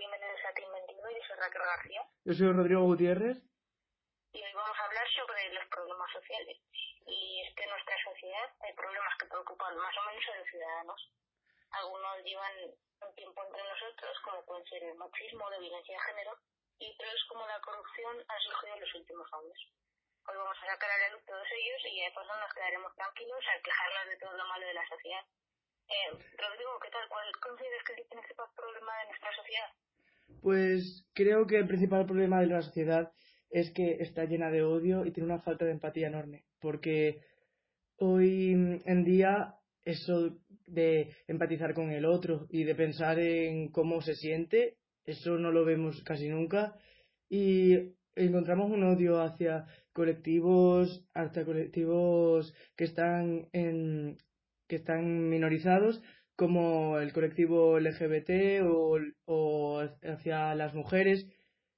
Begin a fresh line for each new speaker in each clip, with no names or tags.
Team 22, yo soy Raquel García.
Yo soy Rodrigo Gutiérrez.
Y hoy vamos a hablar sobre los problemas sociales. Y es que en nuestra sociedad hay problemas que preocupan más o menos a los ciudadanos. Algunos llevan un tiempo entre nosotros, como pueden ser el machismo, la violencia de género, y otros como la corrupción ha surgido en los últimos años. Hoy vamos a sacar a la luz todos ellos y después no nos quedaremos tranquilos al quejarnos de todo lo malo de la sociedad. Eh, Rodrigo, ¿qué tal? ¿Cuál consideras que es el principal problema de nuestra sociedad?
Pues creo que el principal problema de la sociedad es que está llena de odio y tiene una falta de empatía enorme. Porque hoy en día eso de empatizar con el otro y de pensar en cómo se siente, eso no lo vemos casi nunca. Y encontramos un odio hacia colectivos, hasta colectivos que están en, que están minorizados, como el colectivo LGBT o, o hacia las mujeres,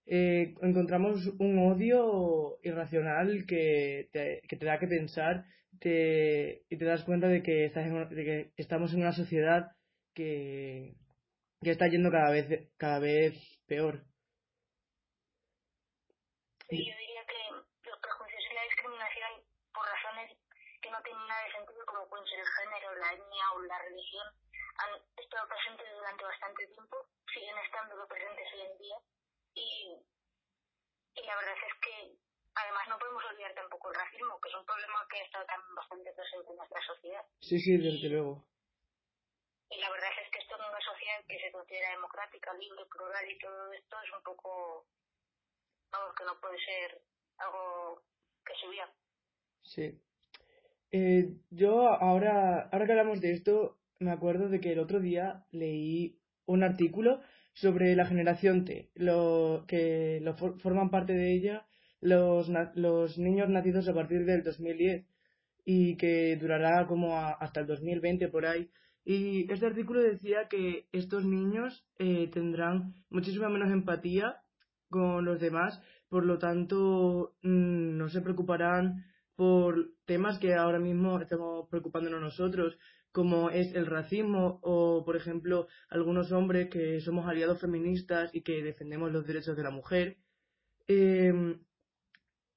eh, encontramos un odio irracional que te, que te da que pensar y te das cuenta de que, estás de que estamos en una sociedad que, que está yendo cada vez, cada vez peor.
Sí, yo diría que los prejuicios y la discriminación por razones que no tienen nada de sentido, como pueden ser el género, la etnia o la religión, han estado presentes durante bastante tiempo, siguen estando presentes hoy en día y, y la verdad es que además no podemos olvidar tampoco el racismo, que es un problema que ha estado también bastante presente en nuestra sociedad.
Sí, sí, desde luego.
Y la verdad es que esto en una sociedad que se considera democrática, libre, plural y todo esto es un poco, vamos, que no puede ser algo que se vea.
Sí. Eh, yo ahora, ahora que hablamos de esto, me acuerdo de que el otro día leí un artículo sobre la generación T, lo, que lo forman parte de ella los, los niños nacidos a partir del 2010 y que durará como hasta el 2020 por ahí. Y este artículo decía que estos niños eh, tendrán muchísima menos empatía con los demás, por lo tanto mm, no se preocuparán por temas que ahora mismo estamos preocupándonos nosotros, como es el racismo o, por ejemplo, algunos hombres que somos aliados feministas y que defendemos los derechos de la mujer. Em,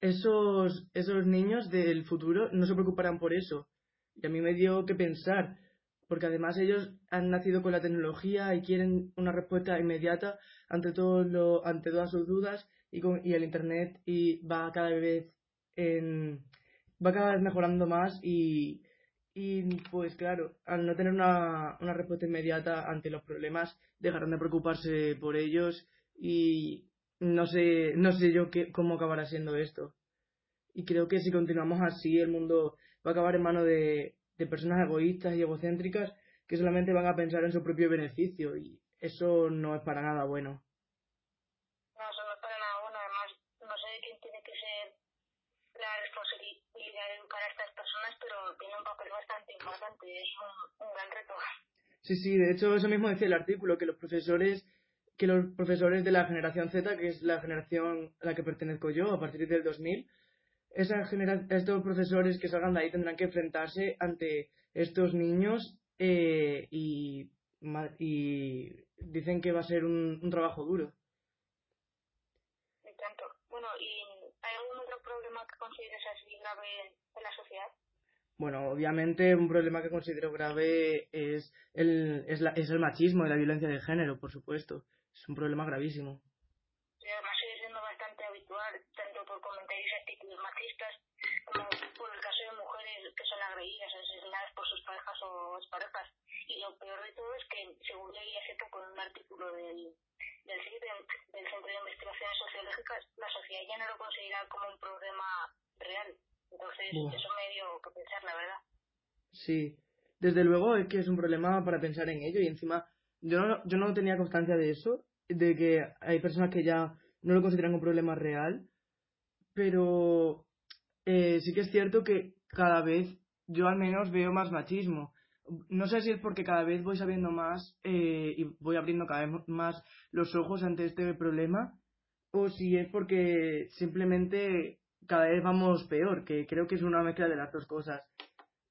esos, esos niños del futuro no se preocuparán por eso. Y a mí me dio que pensar, porque además ellos han nacido con la tecnología y quieren una respuesta inmediata ante, todo lo, ante todas sus dudas y, con, y el Internet y va cada vez en, va cada vez mejorando más y y pues claro, al no tener una, una respuesta inmediata ante los problemas, dejarán de preocuparse por ellos y no sé, no sé yo qué, cómo acabará siendo esto. Y creo que si continuamos así, el mundo va a acabar en manos de, de personas egoístas y egocéntricas que solamente van a pensar en su propio beneficio y eso no es para nada bueno.
No, eso no es para nada bueno. Además, no sé quién tiene que ser la responsabilidad de educar a estas personas, pero tiene un papel bastante importante, es un, un gran reto.
Sí, sí, de hecho eso mismo decía el artículo, que los profesores que los profesores de la generación Z, que es la generación a la que pertenezco yo, a partir del 2000, esa estos profesores que salgan de ahí tendrán que enfrentarse ante estos niños eh, y, dicen que va a ser un, un trabajo duro.
Bueno, ¿y hay algún otro problema que consideres así grave en la sociedad?
Bueno, obviamente un problema que considero grave es el, es, la, es el machismo y la violencia de género, por supuesto. Es un problema gravísimo.
Sí, además sigue siendo bastante habitual, tanto por comentarios y actitudes machistas, como por el caso de mujeres que son agredidas, asesinadas por sus parejas o exparejas. Y lo peor de todo es que, según leí hace poco en un artículo del, del CID, del Centro de Investigaciones Sociológicas, la sociedad ya no lo considera como un problema real. Entonces, Buah. eso me dio que pensar, la verdad.
Sí, desde luego es que es un problema para pensar en ello y encima yo no, yo no tenía constancia de eso, de que hay personas que ya no lo consideran un problema real, pero eh, sí que es cierto que cada vez yo al menos veo más machismo. No sé si es porque cada vez voy sabiendo más eh, y voy abriendo cada vez más los ojos ante este problema, o si es porque simplemente cada vez vamos peor, que creo que es una mezcla de las dos cosas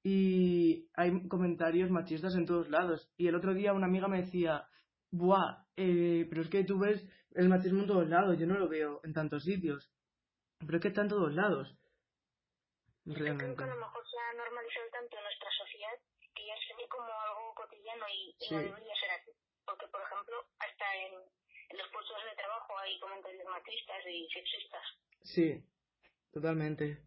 y hay comentarios machistas en todos lados. Y el otro día una amiga me decía, Buah, eh, pero es que tú ves el machismo en todos lados, yo no lo veo en tantos sitios. Pero es que está en todos lados.
Realmente. Creo que a lo mejor se ha normalizado tanto en nuestra sociedad que ya se ve como algo cotidiano y, no debería ser así. Porque, por ejemplo, hasta en, en los puestos de trabajo hay comentarios machistas y sexistas.
Sí, totalmente.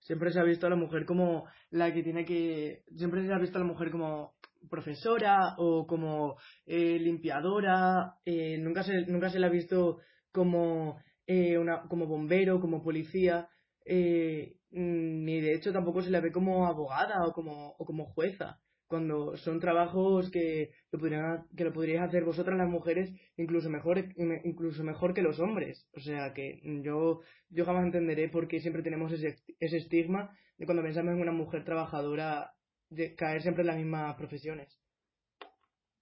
Siempre se ha visto a la mujer como la que tiene que... Siempre se ha visto a la mujer como profesora o como eh, limpiadora. Eh, nunca, se, nunca se la ha visto como, eh, una, como bombero, como policía. ni de hecho tampoco se la ve como abogada o como, o como jueza cuando son trabajos que lo, podrían, que lo podríais hacer vosotras las mujeres incluso mejor incluso mejor que los hombres. O sea que yo yo jamás entenderé por qué siempre tenemos ese, ese estigma de cuando pensamos en una mujer trabajadora de caer siempre en las mismas profesiones.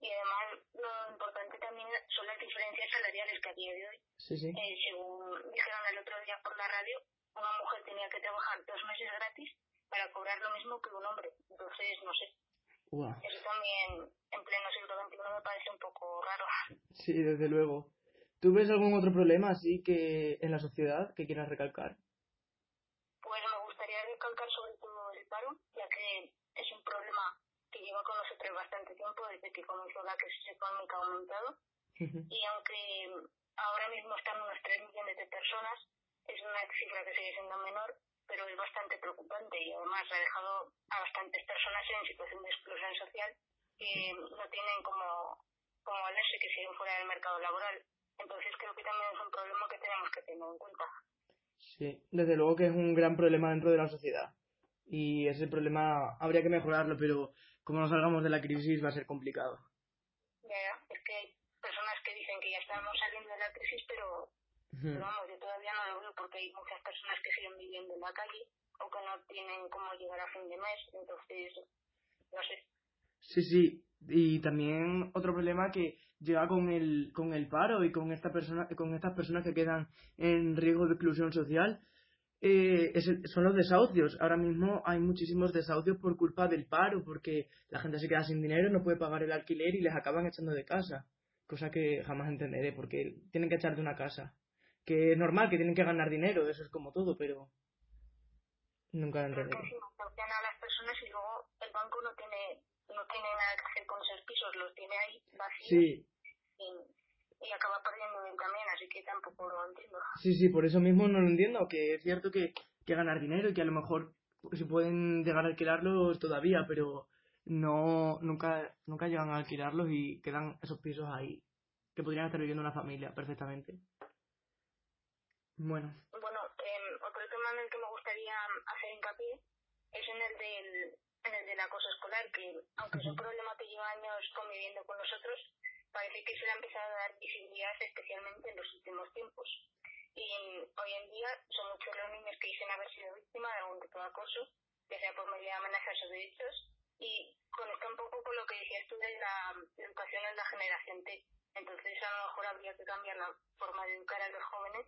Y además lo importante también son las diferencias salariales que a día de hoy
sí, sí.
Eh, según dijeron el otro día por la radio una mujer tenía que trabajar dos meses gratis para cobrar lo mismo que un hombre. Entonces no sé eso también en pleno siglo XXI me parece un poco raro.
Sí, desde luego. ¿Tú ves algún otro problema así que en la sociedad que quieras recalcar?
Pues me gustaría recalcar sobre todo el paro, ya que es un problema que lleva con nosotros bastante tiempo desde que comenzó la crisis económica aumentado. Y aunque ahora mismo están unos 3 millones de personas, es una cifra que sigue siendo menor, pero es bastante preocupante y además ha dejado a bastantes personas en situación de exclusión social que no tienen como, como valerse, que siguen fuera del mercado laboral. Entonces creo que también es un problema que tenemos que tener en cuenta.
Sí, desde luego que es un gran problema dentro de la sociedad. Y ese problema habría que mejorarlo, pero como no salgamos de la crisis va a ser complicado.
Ya, es que hay personas que dicen que ya estamos saliendo de la crisis, pero pero vamos, yo todavía no lo veo porque hay muchas personas que siguen viviendo en la calle o que no tienen cómo llegar a fin de mes, entonces, no sé.
Sí, sí, y también otro problema que llega con el, con el paro y con, esta persona, con estas personas que quedan en riesgo de exclusión social eh, son los desahucios. Ahora mismo hay muchísimos desahucios por culpa del paro, porque la gente se queda sin dinero, no puede pagar el alquiler y les acaban echando de casa. Cosa que jamás entenderé, porque tienen que echar de una casa que es normal, que tienen que ganar dinero, eso es como todo, pero nunca lo entendido.
a las personas y luego el banco no tiene, no tiene nada que hacer con esos pisos, los tiene ahí vacíos.
Sí.
Y, acaba perdiendo también, así que tampoco lo entiendo.
Sí, sí, por eso mismo no lo entiendo, que es cierto que, que ganar dinero y que a lo mejor se pueden llegar a alquilarlos todavía, pero no nunca nunca llegan a alquilarlos y quedan esos pisos ahí que podrían estar viviendo una familia perfectamente. Bueno.
Bueno, eh, otro tema en el que me gustaría hacer hincapié es en el del, en el del acoso escolar, que aunque es un problema que lleva años conviviendo con nosotros, parece que se le ha empezado a dar visibilidad especialmente en los últimos tiempos. Y hoy en día son muchos los niños que dicen haber sido víctimas de algún tipo de acoso, ya sea por medio de amenazas o derechos, y conecta un poco con lo que decías tú de la educación en la generación T. Entonces a lo mejor habría que cambiar la forma de educar a los jóvenes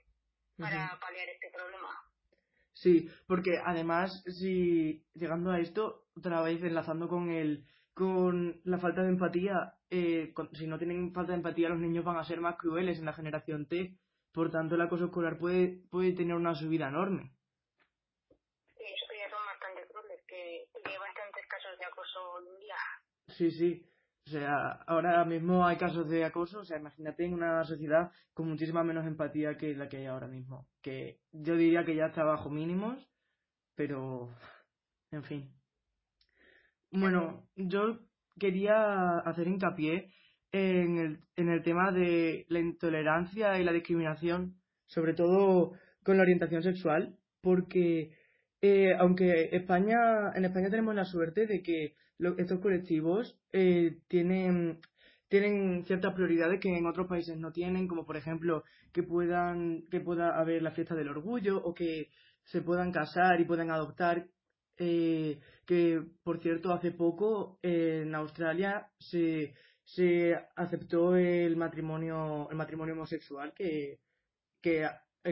para paliar este problema.
Sí, porque además, si llegando a esto, otra vez enlazando con el con la falta de empatía, eh, si no tienen falta de empatía, los niños van a ser más crueles en la generación T. Por tanto, el acoso escolar puede, puede tener una subida enorme.
Sí, eso ya son bastante crueles, que, que hay bastantes casos de acoso hoy en día.
Sí, sí. O sea, ahora mismo hay casos de acoso, o sea, imagínate en una sociedad con muchísima menos empatía que la que hay ahora mismo. Que yo diría que ya está bajo mínimos, pero, en fin. Bueno, yo quería hacer hincapié en el, en el tema de la intolerancia y la discriminación, sobre todo con la orientación sexual, porque eh, aunque España, en España tenemos la suerte de que estos colectivos eh, tienen, tienen ciertas prioridades que en otros países no tienen, como por ejemplo que puedan, que pueda haber la fiesta del orgullo o que se puedan casar y puedan adoptar. Eh, que por cierto hace poco en Australia se, se aceptó el matrimonio el matrimonio homosexual que, que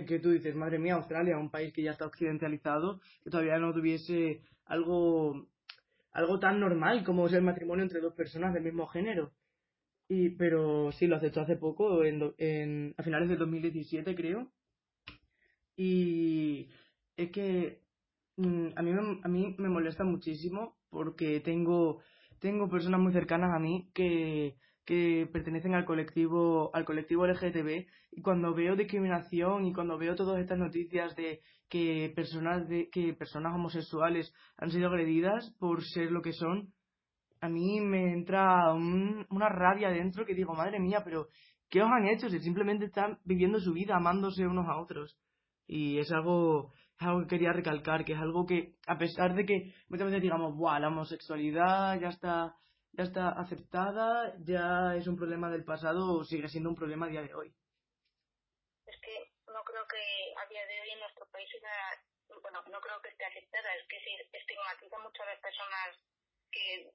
que tú dices, madre mía, Australia, un país que ya está occidentalizado, que todavía no tuviese algo, algo tan normal como es el matrimonio entre dos personas del mismo género. Y, pero sí, lo aceptó hace poco, en, en, a finales del 2017 creo. Y es que mm, a, mí me, a mí me molesta muchísimo porque tengo, tengo personas muy cercanas a mí que, que pertenecen al colectivo, al colectivo LGTB y cuando veo discriminación y cuando veo todas estas noticias de que personas de, que personas homosexuales han sido agredidas por ser lo que son, a mí me entra una rabia dentro que digo, madre mía, pero ¿qué os han hecho? Si simplemente están viviendo su vida, amándose unos a otros. Y es algo, algo que quería recalcar, que es algo que, a pesar de que muchas veces digamos, Buah, la homosexualidad ya está, ya está aceptada, ya es un problema del pasado, sigue siendo un problema a día de hoy.
Es que no creo que a día de hoy en nuestro país bueno, no creo que esté aceptada, es que se estigmatiza mucho a las personas que,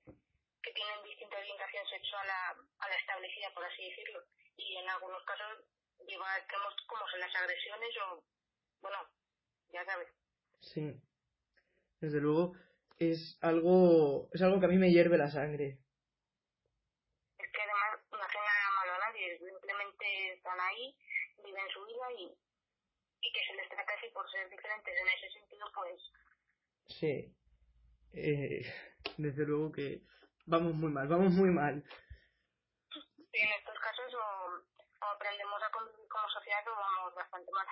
que tienen distinta orientación sexual a, a la establecida, por así decirlo, y en algunos casos lleva a extremos como son las agresiones o bueno, ya sabes.
Sí. Desde luego es algo es algo que a mí me hierve la sangre.
Que además no hacen nada malo a nadie, simplemente están ahí, viven su vida y, y que se les trata así por ser diferentes en ese sentido, pues...
Sí. Eh, desde luego que vamos muy mal, vamos muy mal.
Sí, en estos casos o, o aprendemos a convivir como sociedad o vamos bastante mal.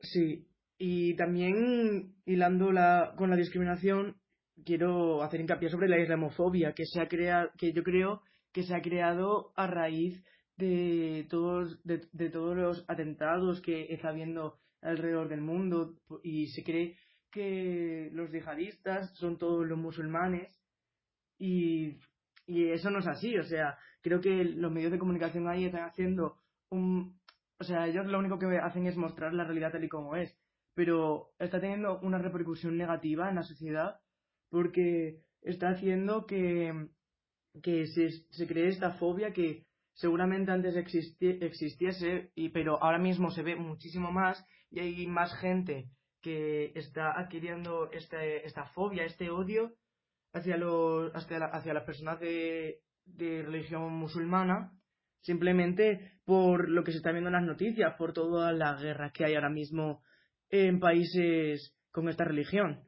Sí, y también hilando la, con la discriminación, quiero hacer hincapié sobre la islamofobia, que se ha creado, que yo creo que se ha creado a raíz de todos, de, todos los atentados que está habiendo alrededor del mundo y se cree que los yihadistas son todos los musulmanes y, y eso no es así, o sea, creo que los medios de comunicación ahí están haciendo un, o sea, ellos lo único que hacen es mostrar la realidad tal y como es, pero está teniendo una repercusión negativa en la sociedad porque está haciendo que, que se, se cree esta fobia que seguramente antes existiese, y, pero ahora mismo se ve muchísimo más y hay más gente que está adquiriendo este, esta fobia, este odio hacia, los, hacia, hacia las personas de, de religión musulmana simplemente por lo que se está viendo en las noticias, por todas las guerras que hay ahora mismo en países con esta religión.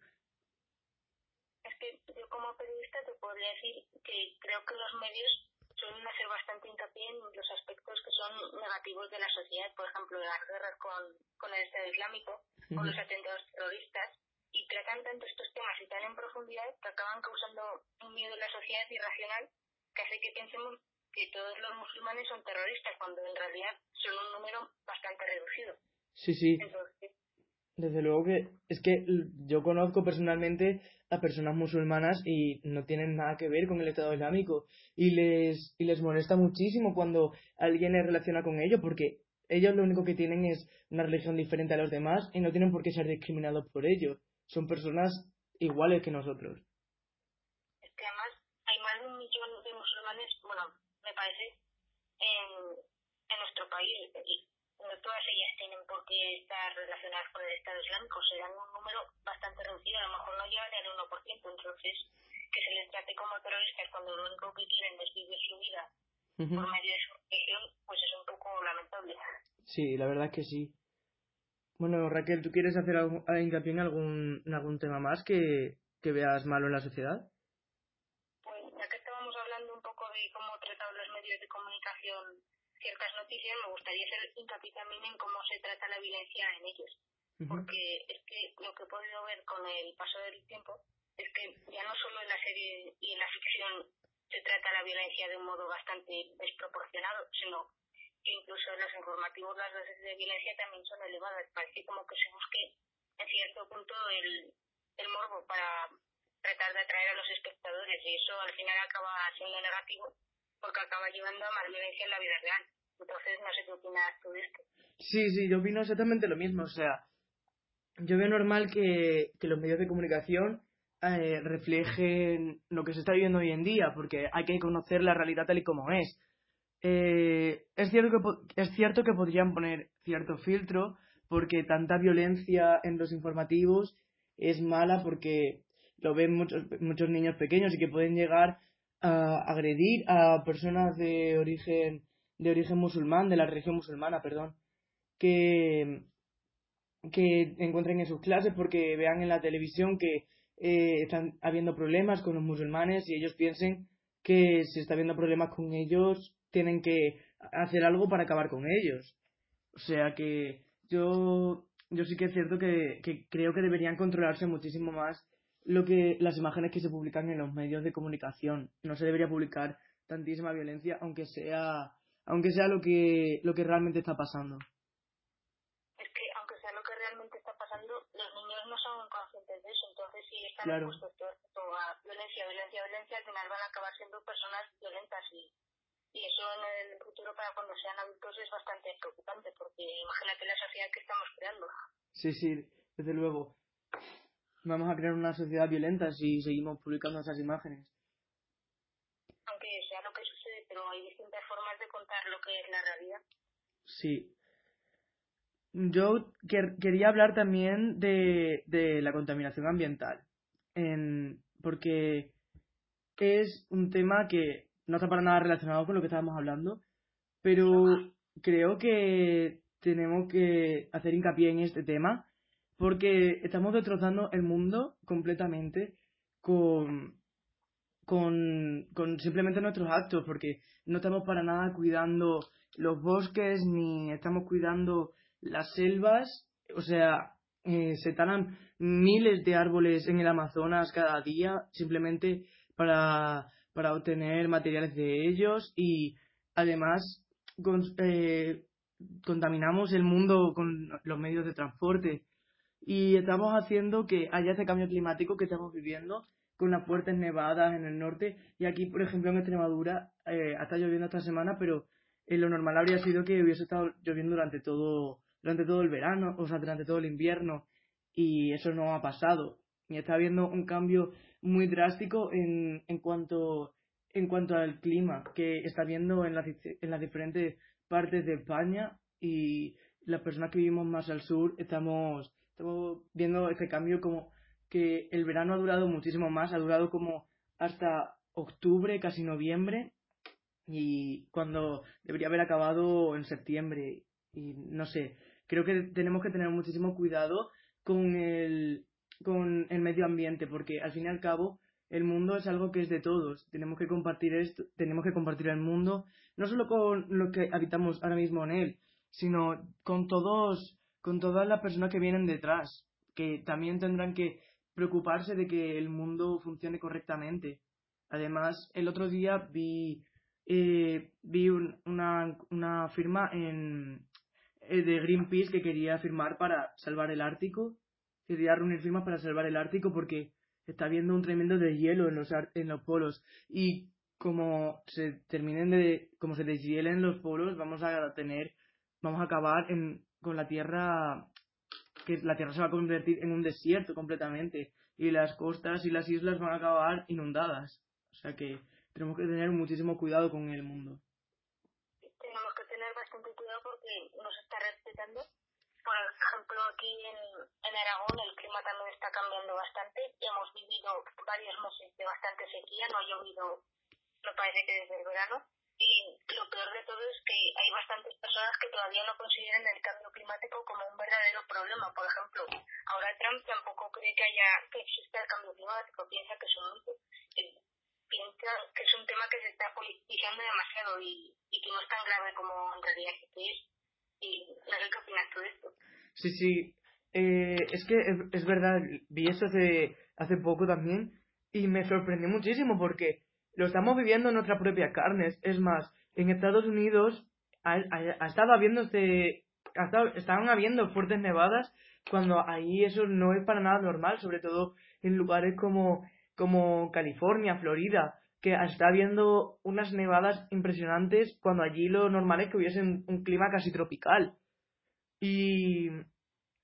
Es que yo como periodista te podría decir que creo que los medios suelen hacer bastante hincapié en los aspectos que son negativos de la sociedad, por ejemplo, las guerras con, con el Estado Islámico, con los atentados terroristas, y tratan tanto estos temas y tan en profundidad que acaban causando un miedo en la sociedad irracional que hace que pensemos que todos los musulmanes son terroristas, cuando en realidad son un número bastante reducido.
Sí, sí. Desde luego que es que yo conozco personalmente a personas musulmanas y no tienen nada que ver con el Estado Islámico y les y les molesta muchísimo cuando alguien les relaciona con ellos porque ellos lo único que tienen es una religión diferente a los demás y no tienen por qué ser discriminados por ello. Son personas iguales que nosotros.
Es que además hay más de un millón de musulmanes, bueno, me parece, en, en nuestro país. No todas ellas tienen por qué estar relacionadas con el Estado Islámico. Serán un número bastante reducido, a lo mejor no llegan el 1%. Entonces, que se les trate como terroristas cuando lo único que quieren es vivir su vida por medio de su religión, pues es un poco lamentable.
Sí, la verdad es que sí. Bueno, Raquel, ¿tú quieres hacer algún, hincapié en algún, en algún tema más que, que veas malo en la sociedad?
de comunicación ciertas noticias, me gustaría hacer hincapié también en cómo se trata la violencia en ellos. Porque es que lo que he podido ver con el paso del tiempo es que ya no solo en la serie y en la ficción se trata la violencia de un modo bastante desproporcionado, sino que incluso en los informativos las dosis de violencia también son elevadas. Parece como que se busque en cierto punto el, el morbo para tratar de atraer a los espectadores y eso al final acaba siendo negativo porque acaba llevando a más violencia en la vida real. Entonces, no sé qué opinas tú de esto.
Sí, sí, yo opino exactamente lo mismo. O sea, yo veo normal que, que los medios de comunicación eh, reflejen lo que se está viviendo hoy en día, porque hay que conocer la realidad tal y como es. Eh, es, cierto que, es cierto que podrían poner cierto filtro, porque tanta violencia en los informativos es mala porque lo ven muchos, muchos niños pequeños y que pueden llegar a agredir a personas de origen de origen musulmán, de la religión musulmana, perdón, que, que encuentren en sus clases porque vean en la televisión que eh, están habiendo problemas con los musulmanes y ellos piensen que si está habiendo problemas con ellos tienen que hacer algo para acabar con ellos. O sea que yo, yo sí que es cierto que, que creo que deberían controlarse muchísimo más lo que las imágenes que se publican en los medios de comunicación. No se debería publicar tantísima violencia, aunque sea, aunque sea lo que, lo que realmente está pasando.
Es que aunque sea lo que realmente está pasando, los niños no son conscientes de eso, entonces si están
Claro.
expuestos todo a violencia, violencia, violencia, al final van a acabar siendo personas violentas y, y eso en el futuro para cuando sean adultos es bastante preocupante porque imagínate la sociedad que estamos creando.
Sí, sí, desde luego. Vamos a crear una sociedad violenta si seguimos publicando esas imágenes.
aunque sea lo que sucede, pero hay distintas formas de contar lo que es la realidad.
Sí. Yo quer- quería hablar también de, de la contaminación ambiental, en, porque es un tema que no está para nada relacionado con lo que estábamos hablando, pero creo que tenemos que hacer hincapié en este tema porque estamos destrozando el mundo completamente con, con, simplemente nuestros actos, porque no estamos para nada cuidando los bosques ni estamos cuidando las selvas, o sea, eh, se talan miles de árboles en el Amazonas cada día simplemente para, para obtener materiales de ellos. Y además eh, contaminamos el mundo con los medios de transporte y estamos haciendo que haya ese cambio climático que estamos viviendo con las fuertes nevadas en el norte. Y aquí por ejemplo en Extremadura eh, lloviendo esta semana pero eh, lo normal habría sido que hubiese estado lloviendo durante todo durante todo el verano o sea durante todo el invierno. Y eso no ha pasado. Y está habiendo un cambio muy drástico en, en cuanto en cuanto al clima que está habiendo en las, en las diferentes partes de España. Y las personas que vivimos más al sur estamos, estamos viendo ese cambio como que el verano ha durado muchísimo más, ha durado como hasta octubre, casi noviembre, y cuando debería haber acabado en septiembre. Y no sé, creo que tenemos que tener muchísimo cuidado con el, con el medio ambiente, porque al fin y al cabo el mundo es algo que es de todos. Tenemos que compartir esto, tenemos que compartir el mundo, no solo con los que habitamos ahora mismo en él, sino con todos, con todas las personas que vienen detrás, que también tendrán que preocuparse de que el mundo funcione correctamente. Además, el otro día vi, eh, vi un- una, una firma en, eh, de Greenpeace que quería firmar para salvar el Ártico, quería reunir firmas para salvar el Ártico porque está habiendo un tremendo deshielo en los, en los polos y como se terminen de, como se deshielen los polos, vamos a tener, vamos a acabar en, con la Tierra, que la Tierra se va a convertir en un desierto completamente y las costas y las islas van a acabar inundadas. O sea que tenemos que tener muchísimo cuidado con el mundo.
Tenemos que tener bastante cuidado porque nos está respetando. Por ejemplo, aquí en, en Aragón el clima también está cambiando bastante. Hemos vivido varios meses de bastante sequía, no ha llovido, me parece que desde el verano. Y lo peor de todo es que hay bastantes personas que todavía no consideran el cambio climático como un verdadero problema. Por ejemplo, ahora Trump tampoco cree que haya que exista el cambio climático, piensa que es un piensa que es un tema que se está politizando demasiado y, y que no es tan grave como en realidad es. Y no sé qué opinas tú de esto.
Sí, sí. Eh, es que es, es verdad, vi eso hace, hace poco también y me sorprendió muchísimo porque lo estamos viviendo en nuestras propias carnes. Es más, en Estados Unidos ha, estado habiéndose, ha estaban habiendo fuertes nevadas cuando ahí eso no es para nada normal, sobre todo en lugares como, como California, Florida, que está habiendo unas nevadas impresionantes cuando allí lo normal es que hubiese un, clima casi tropical. Y,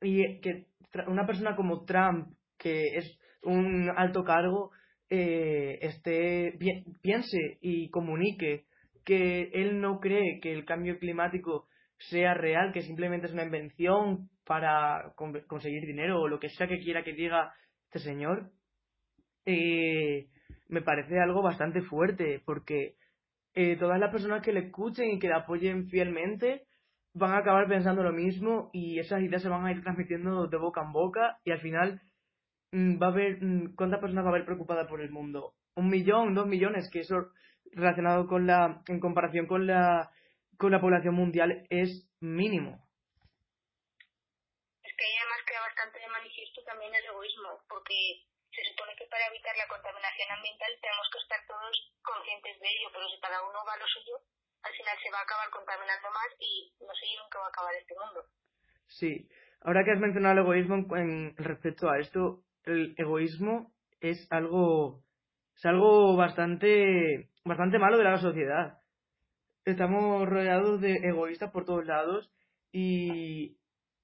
y que una persona como Trump, que es un alto cargo, eh, esté, pi- piense y comunique que él no cree que el cambio climático sea real, que simplemente es una invención para con- conseguir dinero o lo que sea que quiera que diga este señor, eh, me parece algo bastante fuerte, porque eh, todas las personas que le escuchen y que le apoyen fielmente van a acabar pensando lo mismo y esas ideas se van a ir transmitiendo de boca en boca y al final va a haber, mm, ¿cuántas personas va a haber preocupadas por el mundo? Un millón, dos millones, que eso relacionado con la, en comparación con la, con la población mundial es mínimo.
Es que además queda bastante de manifiesto también el egoísmo, porque se supone que para evitar la contaminación ambiental tenemos que estar todos conscientes de ello, pero si cada uno va a lo suyo, al final se va a acabar contaminando más y no sé nunca va a acabar este mundo.
Sí, ahora que has mencionado el egoísmo en, respecto a esto, el egoísmo es algo es algo bastante bastante malo de la sociedad. Estamos rodeados de egoístas por todos lados y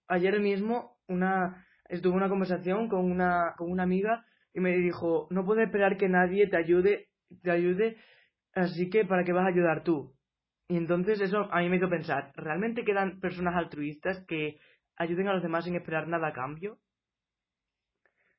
ayer mismo una estuve una conversación con una con una amiga y me dijo, no puedes esperar que nadie te ayude, te ayude, así que ¿para qué vas a ayudar tú? Y entonces eso a mí me hizo pensar, ¿realmente quedan personas altruistas que ayuden a los demás sin esperar nada a cambio?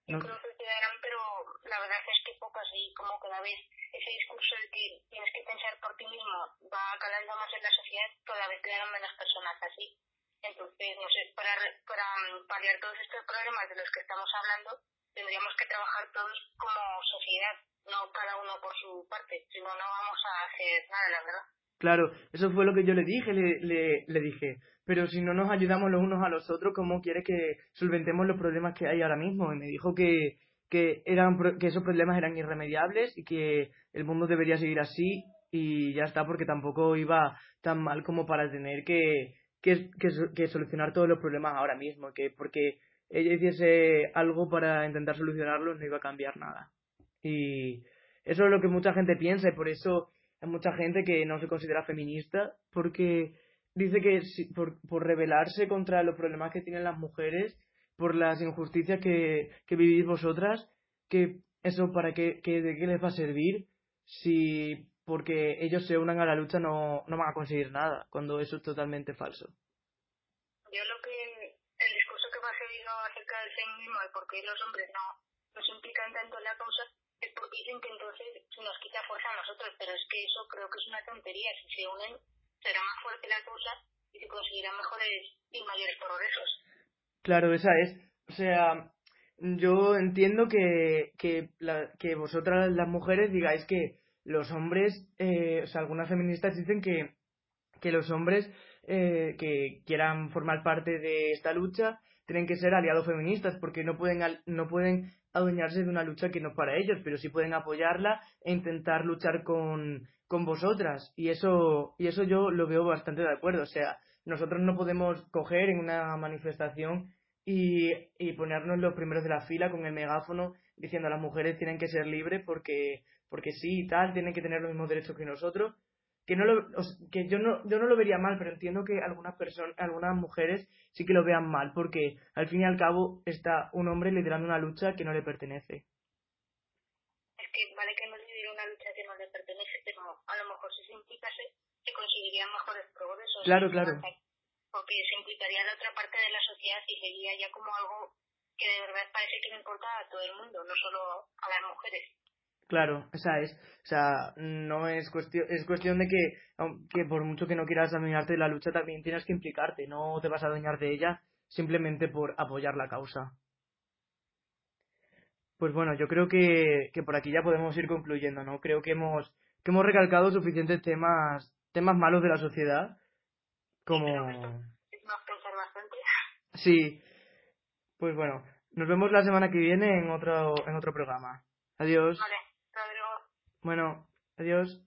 No. Yo creo que quedarán, pero la verdad es que pocas y como cada vez ese discurso de que tienes que pensar por ti mismo va calando más en la sociedad, cada vez quedan menos personas así. Entonces, no sé, para, para paliar todos estos problemas de los que estamos hablando, tendríamos que trabajar todos como sociedad, no cada uno por su parte, si no, no vamos a hacer nada, la verdad.
Claro, eso fue lo que yo le dije, le, le, le dije, pero si no nos ayudamos los unos a los otros, ¿cómo quiere que solventemos los problemas que hay ahora mismo? Y me dijo que, que, eran, que esos problemas eran irremediables y que el mundo debería seguir así y ya está, porque tampoco iba tan mal como para tener que, que, que, que solucionar todos los problemas ahora mismo, que porque ella hiciese algo para intentar solucionarlo, no iba a cambiar nada. Y eso es lo que mucha gente piensa y por eso hay mucha gente que no se considera feminista porque dice que por, por rebelarse contra los problemas que tienen las mujeres, por las injusticias que, que vivís vosotras, que eso para qué, que, de qué les va a servir si porque ellos se unan a la lucha no, no van a conseguir nada, cuando eso es totalmente falso.
Yo lo que acerca del feminismo y por qué los hombres no, nos implican tanto en la causa es porque dicen que entonces nos quita fuerza a nosotros, pero es que eso creo que es una tontería. Si se unen, será más fuerte la causa y se conseguirán mejores y mayores progresos.
Claro, esa es. O sea, yo entiendo que, que, la, que vosotras las mujeres digáis que los hombres, eh, o sea, algunas feministas dicen que, que los hombres eh, que quieran formar parte de esta lucha tienen que ser aliados feministas porque no pueden, no pueden adueñarse de una lucha que no es para ellos, pero sí pueden apoyarla e intentar luchar con, con vosotras. Y eso, y eso yo lo veo bastante de acuerdo. O sea, nosotros no podemos coger en una manifestación y, y ponernos los primeros de la fila con el megáfono diciendo a las mujeres tienen que ser libres porque, porque sí y tal, tienen que tener los mismos derechos que nosotros que no lo, que yo no yo no lo vería mal pero entiendo que algunas personas algunas mujeres sí que lo vean mal porque al fin y al cabo está un hombre liderando una lucha que no le pertenece
es que vale que no lidere una lucha que no le pertenece pero a lo mejor si se implicase se conseguirían mejores progresos
claro claro
porque se implicaría la otra parte de la sociedad y sería ya como algo que de verdad parece que le importa a todo el mundo no solo a las mujeres
Claro, esa es. O sea, no es cuestión, es cuestión de que, que por mucho que no quieras adueñarte de la lucha, también tienes que implicarte. No te vas a adueñar de ella simplemente por apoyar la causa. Pues bueno, yo creo que, que por aquí ya podemos ir concluyendo, ¿no? Creo que hemos, que hemos recalcado suficientes temas, temas malos de la sociedad, como... Sí. Pues bueno, nos vemos la semana que viene en otro, en otro programa. Adiós.
Vale.
Bueno, adiós.